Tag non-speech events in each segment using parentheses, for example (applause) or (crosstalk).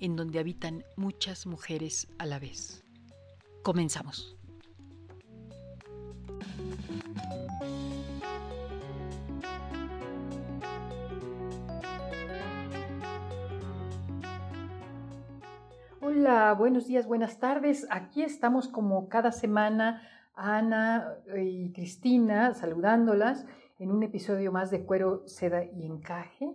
en donde habitan muchas mujeres a la vez. Comenzamos. Hola, buenos días, buenas tardes. Aquí estamos como cada semana, Ana y Cristina, saludándolas en un episodio más de Cuero, Seda y Encaje,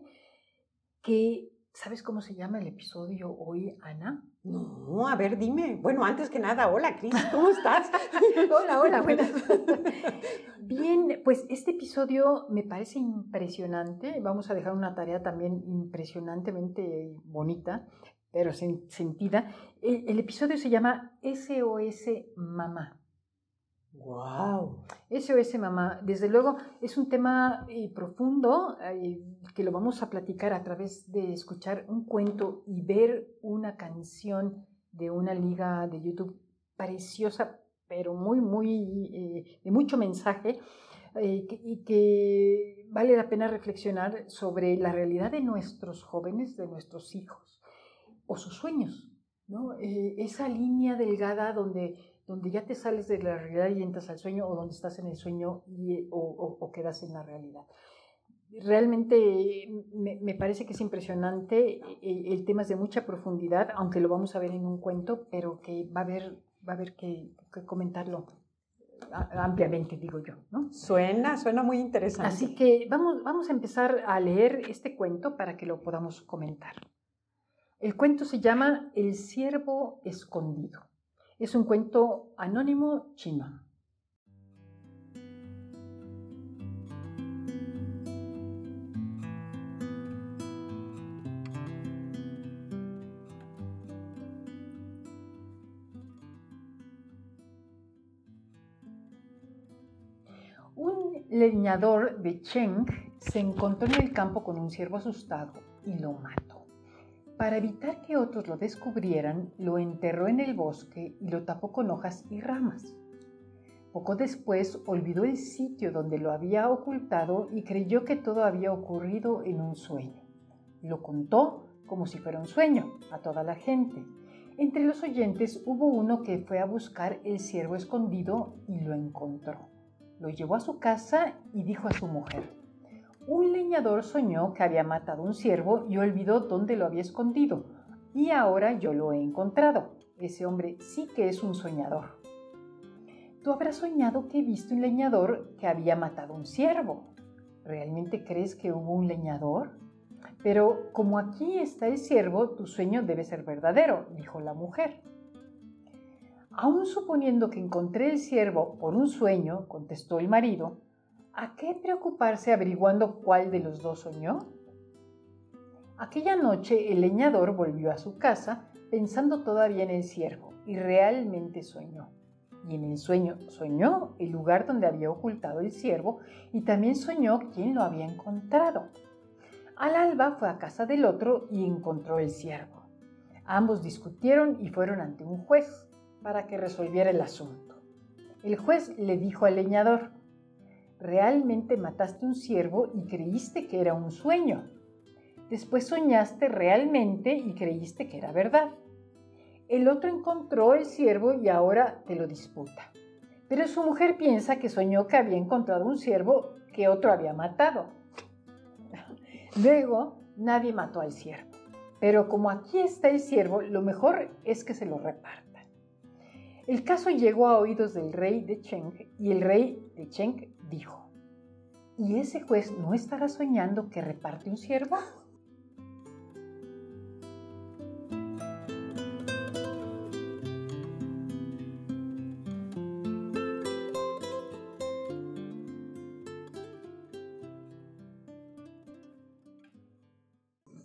que ¿Sabes cómo se llama el episodio hoy, Ana? No, a ver, dime. Bueno, antes que nada, hola, Cris, ¿cómo estás? (laughs) hola, hola, buenas. (laughs) Bien, pues este episodio me parece impresionante. Vamos a dejar una tarea también impresionantemente bonita, pero sentida. el episodio se llama SOS Mamá. ¡Wow! SOS Mamá, desde luego es un tema eh, profundo eh, que lo vamos a platicar a través de escuchar un cuento y ver una canción de una liga de YouTube preciosa, pero muy, muy, eh, de mucho mensaje y que vale la pena reflexionar sobre la realidad de nuestros jóvenes, de nuestros hijos o sus sueños, ¿no? esa línea delgada donde donde ya te sales de la realidad y entras al sueño o donde estás en el sueño y, o, quedas en la realidad. Realmente me, parece que es impresionante, el, el, tema es de mucha profundidad, aunque lo vamos a ver en un cuento, pero que va a haber, va a haber que, comentarlo ampliamente, digo yo. ¿no? Suena, suena muy interesante. Así que vamos, vamos a empezar a leer este cuento para que lo podamos comentar. El cuento se llama El ciervo escondido. Es un cuento anónimo chino. Un leñador de Cheng se encontró en el campo con un ciervo asustado y lo mató. Para evitar que otros lo descubrieran, lo enterró en el bosque y lo tapó con hojas y ramas. Poco después olvidó el sitio donde lo había ocultado y creyó que todo había ocurrido en un sueño. Lo contó como si fuera un sueño a toda la gente. Entre los oyentes hubo uno que fue a buscar el ciervo escondido y lo encontró. Lo llevó a su casa y dijo a su mujer, un leñador soñó que había matado un ciervo y olvidó dónde lo había escondido, y ahora yo lo he encontrado. Ese hombre sí que es un soñador. Tú habrás soñado que viste un leñador que había matado un ciervo. ¿Realmente crees que hubo un leñador? Pero como aquí está el ciervo, tu sueño debe ser verdadero, dijo la mujer. Aún suponiendo que encontré el ciervo por un sueño, contestó el marido, ¿A qué preocuparse averiguando cuál de los dos soñó? Aquella noche el leñador volvió a su casa pensando todavía en el ciervo y realmente soñó. Y en el sueño soñó el lugar donde había ocultado el ciervo y también soñó quién lo había encontrado. Al alba fue a casa del otro y encontró el ciervo. Ambos discutieron y fueron ante un juez para que resolviera el asunto. El juez le dijo al leñador, realmente mataste un ciervo y creíste que era un sueño. Después soñaste realmente y creíste que era verdad. El otro encontró el ciervo y ahora te lo disputa. Pero su mujer piensa que soñó que había encontrado un ciervo que otro había matado. (laughs) Luego, nadie mató al ciervo. Pero como aquí está el ciervo, lo mejor es que se lo repartan. El caso llegó a oídos del rey de Cheng y el rey de Cheng dijo, ¿y ese juez no estará soñando que reparte un siervo?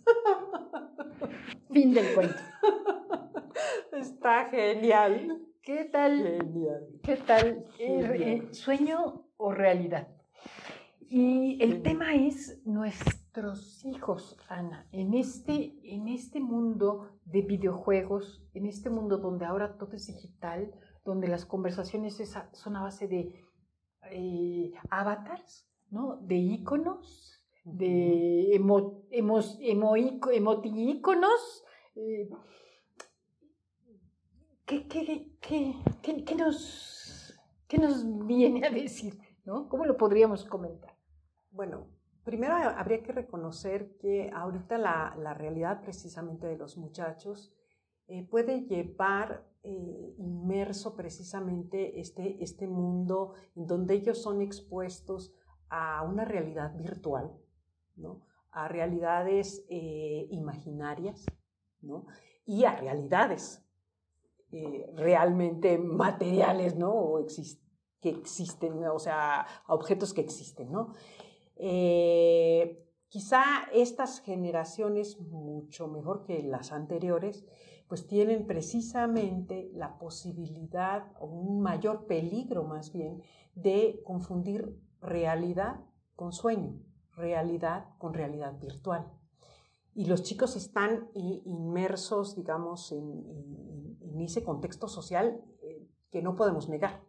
(laughs) Fin del cuento. Está genial. ¿Qué tal? Genial. ¿Qué tal? Eh, Genial. eh, ¿Sueño o realidad? Y el tema es nuestros hijos, Ana, en este, en este mundo de videojuegos, en este mundo donde ahora todo es digital, donde las conversaciones son a base de eh, avatars, ¿no? De iconos, de emo, eh, ¿qué, qué, qué, qué- qué nos, qué nos viene a decir? ¿No? ¿Cómo lo podríamos comentar? Bueno, primero habría que reconocer que ahorita la, la realidad precisamente de los muchachos eh, puede llevar eh, inmerso precisamente este, este mundo en donde ellos son expuestos a una realidad virtual, ¿no? a realidades eh, imaginarias ¿no? y a realidades eh, realmente materiales ¿no? o exist- que existen, o sea, objetos que existen. ¿no? Eh, quizá estas generaciones, mucho mejor que las anteriores, pues tienen precisamente la posibilidad o un mayor peligro más bien de confundir realidad con sueño, realidad con realidad virtual. Y los chicos están i- inmersos, digamos, en ese contexto social eh, que no podemos negar,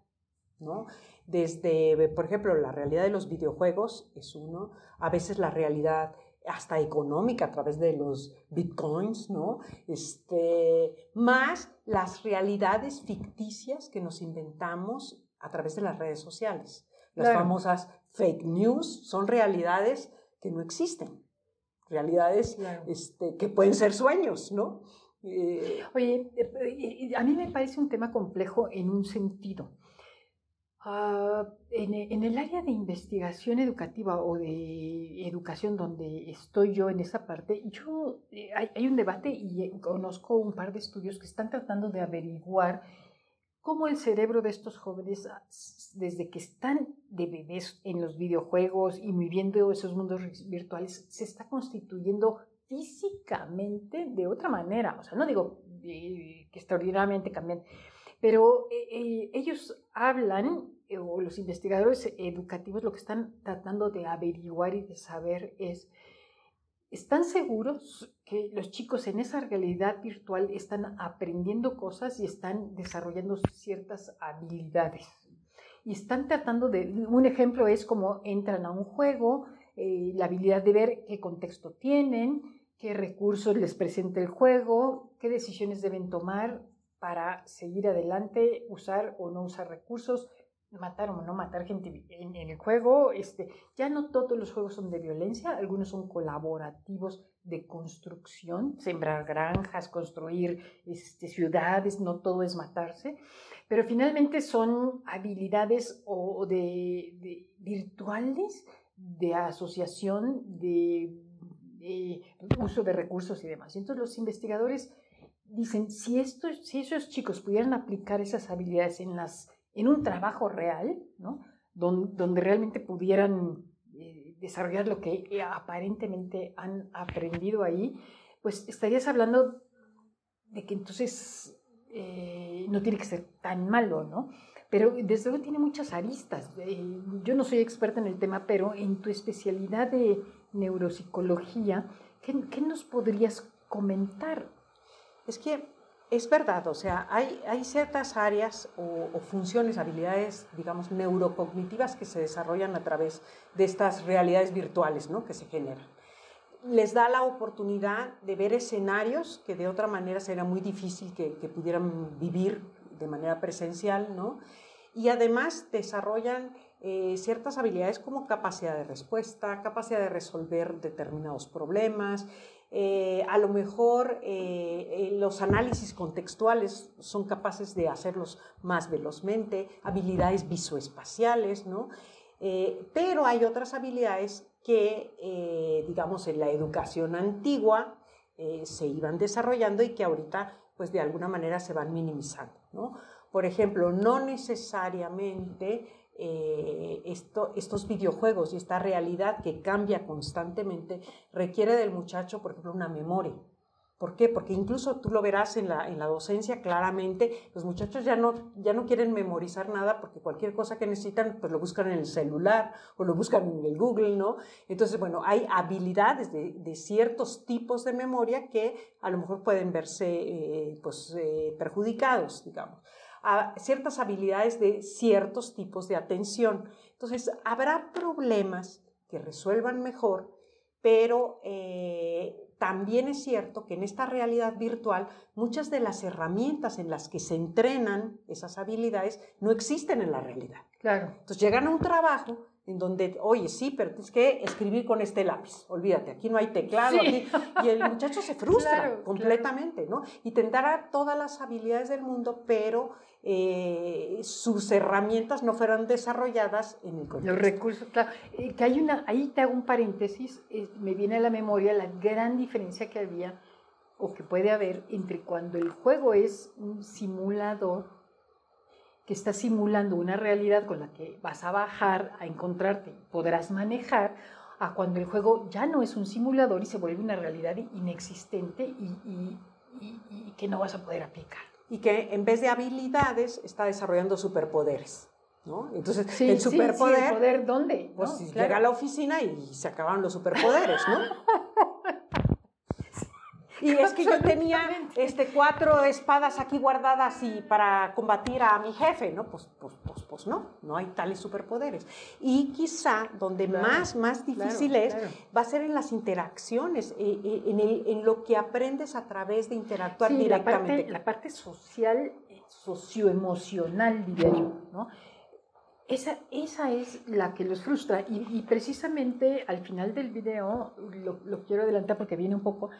¿no? Desde, por ejemplo, la realidad de los videojuegos es uno, a veces la realidad hasta económica a través de los bitcoins, ¿no? Este, más las realidades ficticias que nos inventamos a través de las redes sociales. Las Claro. famosas fake news son realidades que no existen, realidades este, que pueden ser sueños, ¿no? Eh, Oye, eh, eh, a mí me parece un tema complejo en un sentido. Ah, en, en el área de investigación educativa o de educación donde estoy yo en esa parte, yo eh, hay, un debate y eh, conozco un par de estudios que están tratando de averiguar cómo el cerebro de estos jóvenes, ah, desde que están de bebés en los videojuegos y viviendo esos mundos virtuales, se está constituyendo físicamente de otra manera. O sea, no digo eh, que extraordinariamente cambian, pero eh, eh, ellos hablan, eh, o los investigadores educativos lo que están tratando de averiguar y de saber es, ¿están seguros que los chicos en esa realidad virtual están aprendiendo cosas y están desarrollando ciertas habilidades? Y están tratando de, un ejemplo es como entran a un juego, la habilidad de ver qué contexto tienen, qué recursos les presenta el juego, qué decisiones deben tomar para seguir adelante, usar o no usar recursos, matar o no matar gente en, el juego. Este, ya no todos los juegos son de violencia, algunos son colaborativos de construcción, sembrar granjas, construir este, ciudades, no todo es matarse, pero finalmente son habilidades o de, virtuales de asociación, de, de uso de recursos y demás. Entonces los investigadores dicen, si, estos, si esos chicos pudieran aplicar esas habilidades en, las, en un trabajo real, ¿no? donde, realmente pudieran eh, desarrollar lo que eh, aparentemente han aprendido ahí, pues estarías hablando de que entonces eh, no tiene que ser tan malo, ¿no? Pero desde luego tiene muchas aristas. Eh, yo no soy experta en el tema, pero en tu especialidad de neuropsicología, ¿qué, qué nos podrías comentar? Es que es verdad, o sea, hay, hay ciertas áreas o, funciones, habilidades, digamos, neurocognitivas que se desarrollan a través de estas realidades virtuales ¿no? que se generan. Les da la oportunidad de ver escenarios que de otra manera sería muy difícil que, que pudieran vivir de manera presencial, ¿no? Y además desarrollan eh, ciertas habilidades como capacidad de respuesta, capacidad de resolver determinados problemas, eh, a lo mejor eh, los análisis contextuales son capaces de hacerlos más velozmente, habilidades visoespaciales, ¿no? pero hay otras habilidades que, digamos, en la educación antigua se iban desarrollando y que ahorita, pues de alguna manera se van minimizando, ¿no? Por ejemplo, no necesariamente eh, estos videojuegos y esta realidad que cambia constantemente requiere del muchacho, por ejemplo, una memoria. ¿Por qué? Porque incluso tú lo verás en la, en la docencia claramente, los muchachos ya no, ya no quieren memorizar nada porque cualquier cosa que necesitan, pues lo buscan en el celular o lo buscan en el Google, ¿no? Entonces, bueno, hay habilidades de, de ciertos tipos de memoria que a lo mejor pueden verse eh, pues, eh, perjudicados, digamos a ciertas habilidades de ciertos tipos de atención. Entonces, habrá problemas que resuelvan mejor, pero eh, también es cierto que en esta realidad virtual muchas de las herramientas en las que se entrenan esas habilidades no existen en la realidad. Claro. Entonces llegan a un trabajo en donde, oye, sí, pero tienes que escribir con este lápiz, olvídate, aquí no hay teclado, y el muchacho se frustra completamente, ¿no? Y tendrá todas las habilidades del mundo, pero eh, sus herramientas no fueron desarrolladas en el contexto. Los recursos, claro. Eh, que hay una, ahí te hago un paréntesis, eh, me viene a la memoria la gran diferencia que había o que puede haber entre cuando el juego es un simulador que está simulando una realidad con la que vas a bajar a encontrarte, podrás manejar, a cuando el juego ya no es un simulador y se vuelve una realidad inexistente y, que no vas a poder aplicar. Y que en vez de habilidades está desarrollando superpoderes. ¿no? Entonces, el superpoder. ¿El poder dónde? Pues llega a la oficina y se acaban los superpoderes, ¿no? (laughs) Y es que yo tenía este, cuatro espadas aquí guardadas y para combatir a mi jefe, ¿no? Pues, pues, pues, pues no, no hay tales superpoderes. Y quizá donde más, más difícil es, va a ser en las interacciones, eh, eh, en, el, en, lo que aprendes a través de interactuar directamente. La parte, la parte social, socioemocional, diría yo, ¿no? Esa, esa, es la que los frustra y, precisamente al final del video, lo, lo, quiero adelantar porque viene un poco,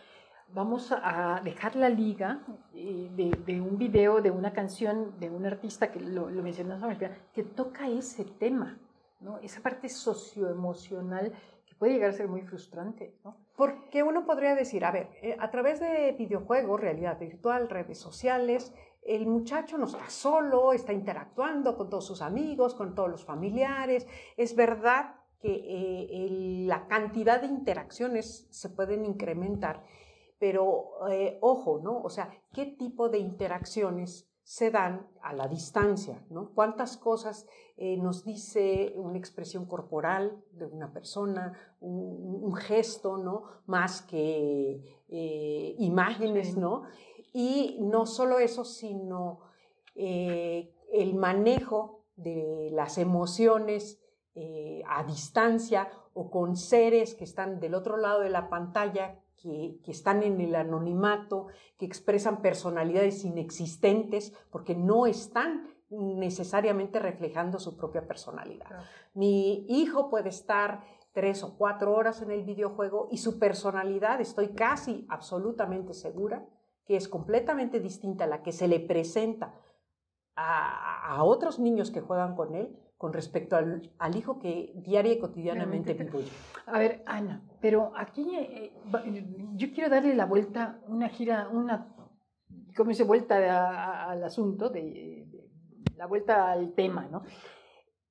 vamos a dejar la liga eh, de, un video, de una canción de un artista que lo, lo mencionamos que toca ese tema, esa parte socioemocional que puede llegar a ser muy frustrante. Porque uno podría decir, a ver, eh, a través de videojuegos, realidad virtual, redes sociales, el muchacho no está solo, está interactuando con todos sus amigos, con todos los familiares. Es verdad que eh, la cantidad de interacciones se pueden incrementar pero eh, ojo, ¿no? O sea, ¿qué tipo de interacciones se dan a la distancia, ¿no? ¿Cuántas cosas eh, nos dice una expresión corporal de una persona, un, gesto, ¿no? Más que eh, imágenes, ¿no? Y no solo eso, sino el manejo de las emociones a distancia o con seres que están del otro lado de la pantalla que, están en el anonimato, que expresan personalidades inexistentes, porque no están necesariamente reflejando su propia personalidad. Mi hijo puede estar tres o cuatro horas en el videojuego y su personalidad, estoy casi absolutamente segura, que es completamente distinta a la que se le presenta a otros niños que juegan con él, con respecto al, al hijo que diaria y cotidianamente vivo yo. A ver, Ana, pero aquí eh, yo quiero darle la vuelta, una gira, una, ¿cómo dice? Vuelta al asunto, de, la vuelta al tema, ¿no?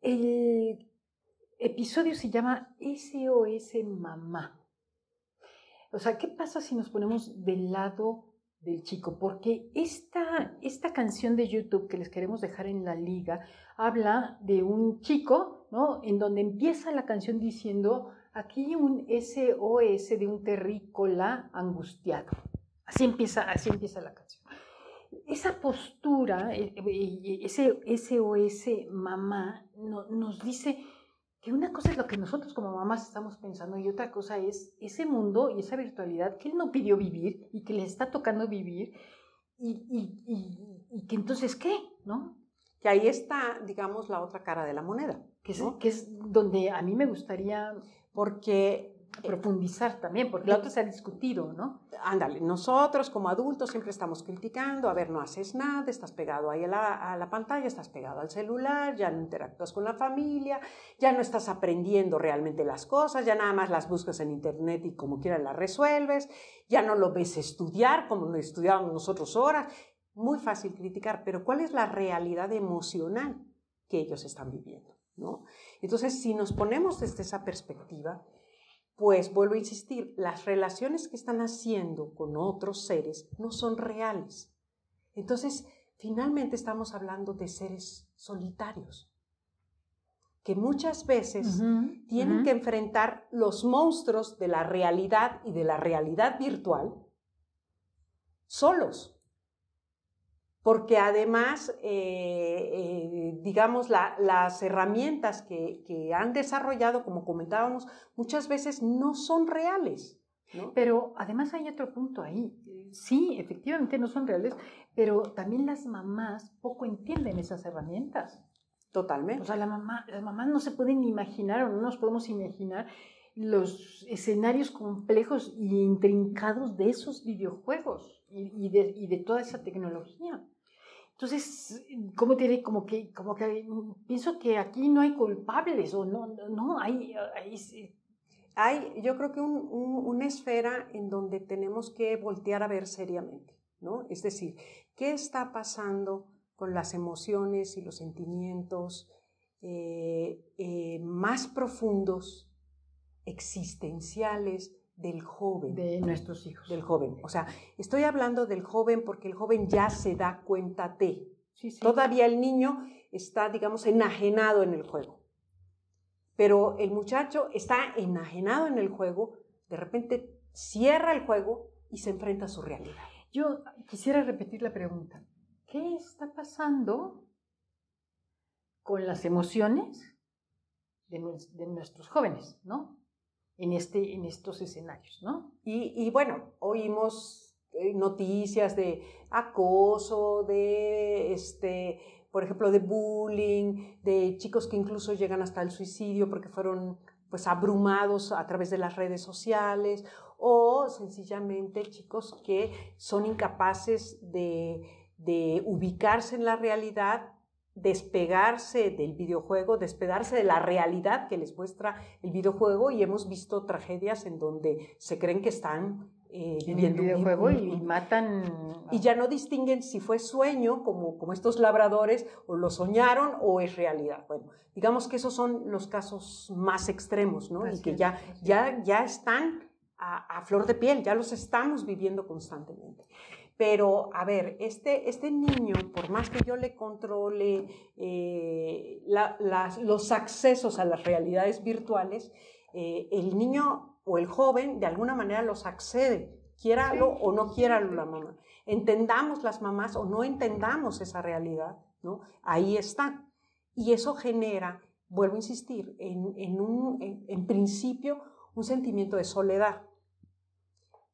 El episodio se llama SOS Mamá. O sea, ¿qué pasa si nos ponemos del lado del chico, porque esta, esta canción de YouTube que les queremos dejar en la liga habla de un chico, ¿no? En donde empieza la canción diciendo, aquí un SOS de un terrícola angustiado. Así empieza, así empieza la canción. Esa postura, e, e, ese SOS mamá, nos dice, que una cosa es lo que nosotros como mamás estamos pensando y otra cosa es ese mundo y esa virtualidad que él no pidió vivir y que le está tocando vivir y, y, que entonces qué, ¿no? Que ahí está, digamos, la otra cara de la moneda. Que es, que es donde a mí me gustaría... Porque profundizar también, porque la otra se ha discutido, ¿no? Ándale, nosotros como adultos siempre estamos criticando, a ver, no haces nada, estás pegado ahí a la, a la, pantalla, estás pegado al celular, ya no interactúas con la familia, ya no estás aprendiendo realmente las cosas, ya nada más las buscas en internet y como quieras las resuelves, ya no lo ves estudiar como lo estudiábamos nosotros horas. Muy fácil criticar, pero ¿cuál es la realidad emocional que ellos están viviendo? ¿no? Entonces, si nos ponemos desde esa perspectiva, pues vuelvo a insistir, las relaciones que están haciendo con otros seres no son reales. Entonces, finalmente estamos hablando de seres solitarios, que muchas veces tienen que enfrentar los monstruos de la realidad y de la realidad virtual solos porque además, eh, eh, digamos, las herramientas que, han desarrollado, como comentábamos, muchas veces no son reales. Pero además hay otro punto ahí. Sí, efectivamente no son reales, pero también las mamás poco entienden esas herramientas. Totalmente. O sea, la mamá, las mamás no se pueden imaginar o no nos podemos imaginar los escenarios complejos y intrincados de esos videojuegos y, de, toda esa tecnología. Entonces, ¿cómo te Como que, como que pienso que aquí no hay culpables o no, no, hay, hay... yo creo que una esfera en donde tenemos que voltear a ver seriamente, ¿no? Es decir, ¿qué está pasando con las emociones y los sentimientos eh, eh, más profundos existenciales del joven. De nuestros hijos. Del joven. O sea, estoy hablando del joven porque el joven ya se da cuenta de. Todavía el niño está, digamos, enajenado en el juego. Pero el muchacho está enajenado en el juego, de repente cierra el juego y se enfrenta a su realidad. Yo quisiera repetir la pregunta. ¿Qué está pasando con las emociones de, de nuestros jóvenes, no? En, este, en estos escenarios, ¿no? Y, bueno, oímos eh, noticias de acoso, de, este, por ejemplo, de bullying, de chicos que incluso llegan hasta el suicidio porque fueron pues abrumados a través de las redes sociales o sencillamente chicos que son incapaces de, de ubicarse en la realidad despegarse del videojuego, despegarse de la realidad que les muestra el videojuego y hemos visto tragedias en donde se creen que están eh, viviendo el videojuego y, matan y ya no distinguen si fue sueño como, como estos labradores o lo soñaron o es realidad. Bueno, digamos que esos son los casos más extremos, ¿no? y que ya, ya, ya están a, a flor de piel, ya los estamos viviendo constantemente. Pero, a ver, este, este niño, por más que yo le controle eh, los accesos a las realidades virtuales, eh, el niño o el joven de alguna manera los accede, quiéralo o no quiéralo la mamá. Entendamos las mamás o no entendamos esa realidad, ¿no? Ahí está. Y eso genera, vuelvo a insistir, en, un, en principio un sentimiento de soledad.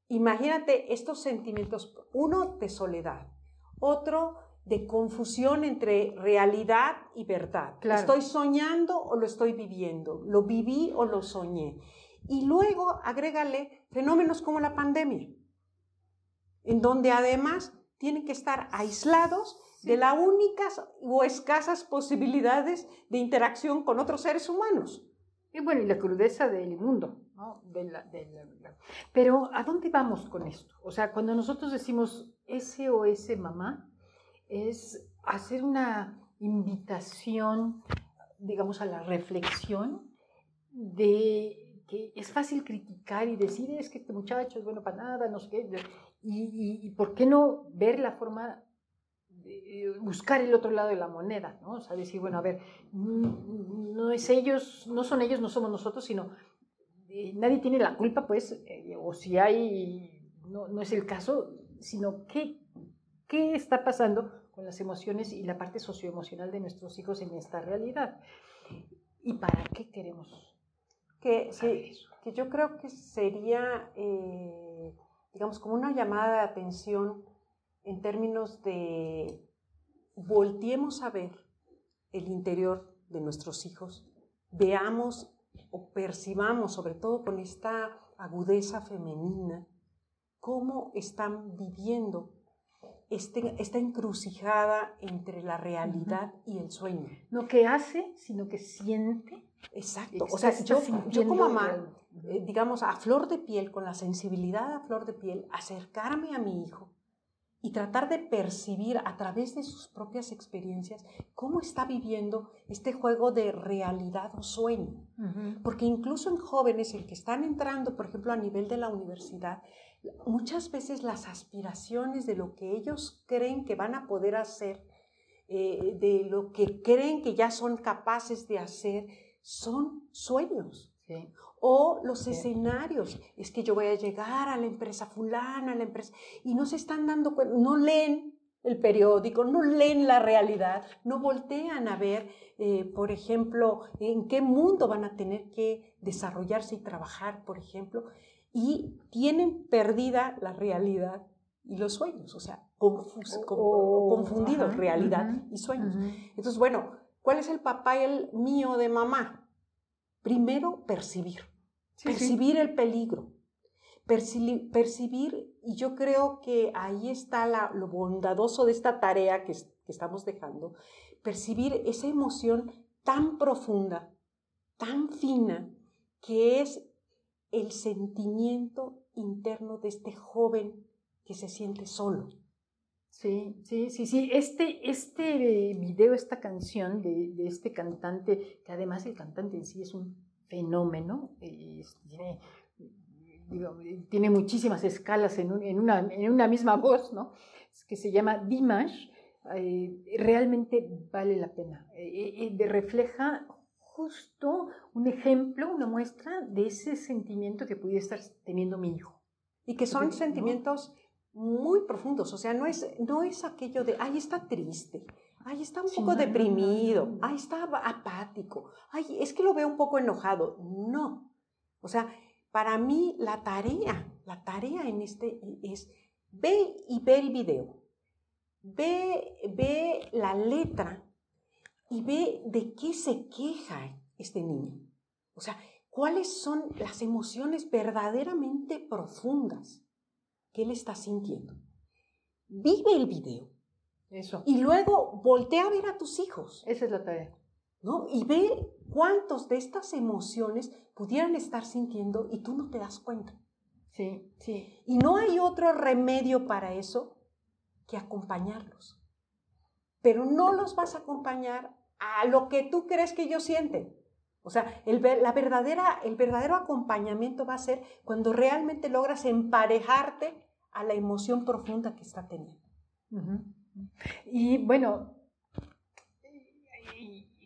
Imagínate estos sentimientos, uno de soledad, otro de confusión entre realidad y verdad. ¿Estoy soñando o lo estoy viviendo? ¿Lo viví o lo soñé? Y luego agrégale fenómenos como la pandemia, en donde además tienen que estar aislados de las únicas o escasas posibilidades de interacción con otros seres humanos. Y bueno, y la crudeza del mundo. Pero ¿a dónde vamos con esto? O sea, cuando nosotros decimos SOS mamá, es hacer una invitación, digamos, a la reflexión de que es fácil criticar y decir, es que este muchacho es bueno para nada, no sé qué, y, por qué no ver la forma buscar el otro lado de la moneda, ¿no? O sea, decir, bueno, a ver, no es ellos, no son ellos, no somos nosotros, sino nadie tiene la culpa, pues, eh, o si hay, no, no, es el caso, sino qué, qué está pasando con las emociones y la parte socioemocional de nuestros hijos en esta realidad. ¿Y para qué queremos que, que, yo creo que sería, eh, digamos, como una llamada de atención en términos de volteemos a ver el interior de nuestros hijos, veamos o percibamos, sobre todo con esta agudeza femenina, cómo están viviendo este, esta encrucijada entre la realidad y el sueño. No que hace, sino que siente. Exacto. O sea, yo, yo como mamá, eh, digamos, a flor de piel, con la sensibilidad a flor de piel, acercarme a mi hijo y tratar de percibir a través de sus propias experiencias cómo está viviendo este juego de realidad o sueño. Porque incluso en jóvenes, en que están entrando, por ejemplo, a nivel de la universidad, muchas veces las aspiraciones de lo que ellos creen que van a poder hacer, eh, de lo que creen que ya son capaces de hacer, son sueños. O los escenarios, es que yo voy a llegar a la empresa fulana, a la empresa, y no se están dando cuenta, no leen el periódico, no leen la realidad, no voltean a ver, eh, por ejemplo, en qué mundo van a tener que desarrollarse y trabajar, por ejemplo, y tienen perdida la realidad y los sueños, o sea, oh, confundidos, realidad y sueños. Entonces, bueno, ¿cuál es el papá y el mío de mamá? Primero, percibir. Percibir el peligro, percibir, y yo creo que ahí está lo bondadoso de esta tarea que, que estamos dejando, percibir esa emoción tan profunda, tan fina, que es el sentimiento interno de este joven que se siente solo. Sí, sí, sí, sí. Este, este video, esta canción de, de, este cantante, que además el cantante en sí es un fenómeno, tiene, tiene, muchísimas escalas en, en, una, en, una, misma voz, ¿no? que se llama Dimash, eh, realmente vale la pena. Eh, eh, refleja justo un ejemplo, una muestra de ese sentimiento que pudiera estar teniendo mi hijo. Y que son sentimientos muy profundos, o sea, no es, no es aquello de, ahí está triste, Ay, está un poco deprimido. Ay, está apático. Ay, es que lo veo un poco enojado. No. O sea, para mí la tarea, la tarea en este es ve y ve el video. Ve, ve la letra y ve de qué se queja este niño. O sea, cuáles son las emociones verdaderamente profundas que él está sintiendo. Vive el video eso. Y luego voltea a ver a tus hijos. Esa es la tarea. ¿no? Y ve cuántos de estas emociones pudieran estar sintiendo y tú no te das cuenta. Sí, sí. Y no hay otro remedio para eso que acompañarlos. Pero no los vas a acompañar a lo que tú crees que ellos sienten. O sea, el, la verdadera, el verdadero acompañamiento va a ser cuando realmente logras emparejarte a la emoción profunda que está teniendo. Y bueno,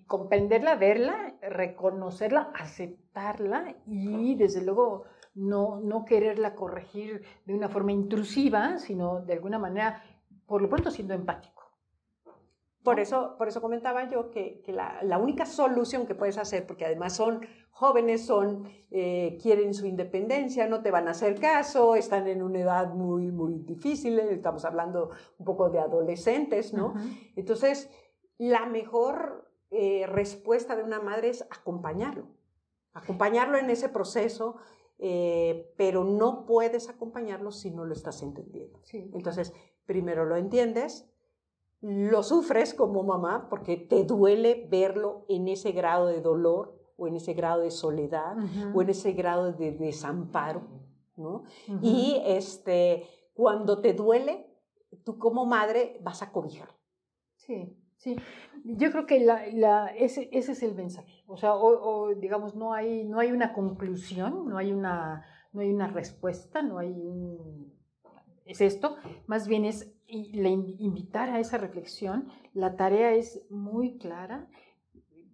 comprenderla, verla, reconocerla, aceptarla y desde luego no, no quererla corregir de una forma intrusiva, sino de alguna manera, por lo pronto siendo empático. Por eso, por eso comentaba yo que, la, única solución que puedes hacer, porque además son jóvenes, son, eh, quieren su independencia, no te van a hacer caso, están en una edad muy, muy difícil, estamos hablando un poco de adolescentes, ¿no? Entonces, la mejor eh, respuesta de una madre es acompañarlo, acompañarlo en ese proceso, eh, pero no puedes acompañarlo si no lo estás entendiendo. Entonces, primero lo entiendes, lo sufres como mamá porque te duele verlo en ese grado de dolor o en ese grado de soledad o en ese grado de desamparo, ¿no? Y este, cuando te duele, tú como madre vas a cobijar. Sí, sí. Yo creo que la, ese, ese, es el mensaje. O sea, o, digamos, no hay, no hay una conclusión, no hay una, no hay una respuesta, no hay un... Es esto, más bien es invitar a esa reflexión. La tarea es muy clara.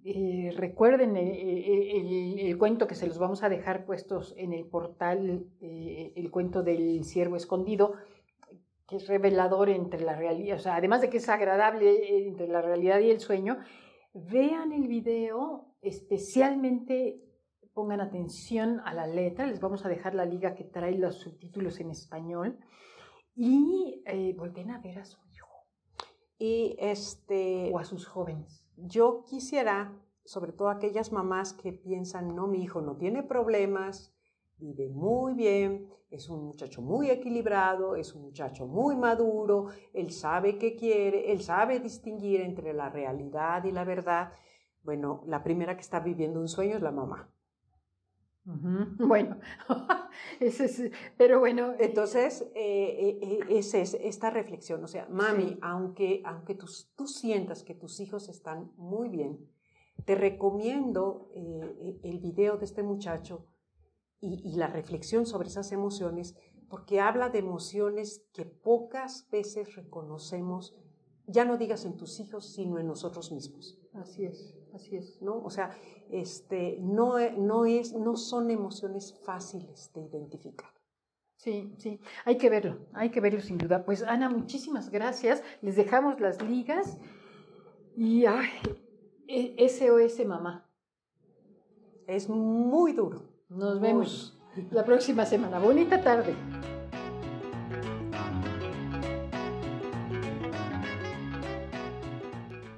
Eh, recuerden eh, eh, el, cuento que se los vamos a dejar puestos en el portal, el cuento del ciervo escondido, que es revelador entre la realidad, además de que es agradable entre la realidad y el sueño, vean el video, especialmente pongan atención a la letra, les vamos a dejar la liga que trae los subtítulos en español y eh, a ver a su hijo. Y este, o a sus jóvenes. Yo quisiera sobre todo aquellas mamás que piensan, no, mi hijo no tiene problemas, vive muy bien, es un muchacho muy equilibrado, es un muchacho muy maduro, él sabe qué quiere, él sabe distinguir entre la realidad y la verdad. Bueno, la primera que está viviendo un sueño es la mamá. Bueno, (laughs) es, pero bueno. Eh, Entonces, eh, eh, esa es esta reflexión. O sea, mami, aunque, aunque tú, tú, sientas que tus hijos están muy bien, te recomiendo el video de este muchacho y, la reflexión sobre esas emociones, porque habla de emociones que pocas veces reconocemos, ya no digas en tus hijos, sino en nosotros mismos. Así es, así es. ¿No? O sea, este, no, no, es, no son emociones fáciles de identificar. Sí, sí, hay que verlo, hay que verlo sin duda. Pues Ana, muchísimas gracias. Les dejamos las ligas y ay, SOS e, mamá. Es muy duro. Nos vemos la próxima semana. Bonita tarde.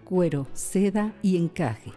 Cuero, seda y encaje